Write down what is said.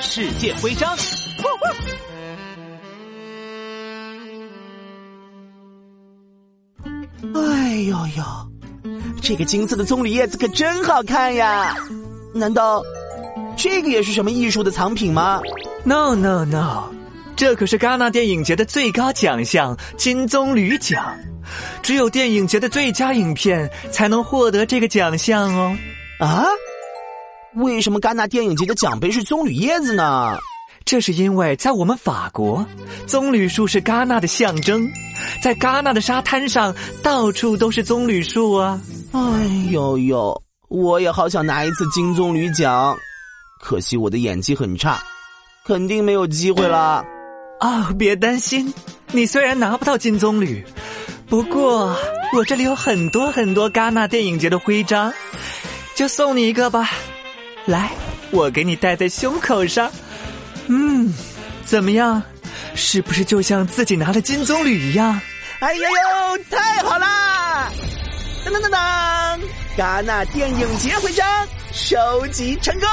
世界徽章。哎呦呦，这个金色的棕榈叶子可真好看呀！难道这个也是什么艺术的藏品吗？No No No，这可是戛纳电影节的最高奖项金棕榈奖，只有电影节的最佳影片才能获得这个奖项哦。啊？为什么戛纳电影节的奖杯是棕榈叶子呢？这是因为在我们法国，棕榈树是戛纳的象征，在戛纳的沙滩上到处都是棕榈树啊！哎呦呦，我也好想拿一次金棕榈奖，可惜我的演技很差，肯定没有机会了。啊，别担心，你虽然拿不到金棕榈，不过我这里有很多很多戛纳电影节的徽章，就送你一个吧。来，我给你戴在胸口上。嗯，怎么样？是不是就像自己拿了金棕榈一样？哎呦呦，太好啦！噔噔噔噔，戛纳电影节徽章收集成功。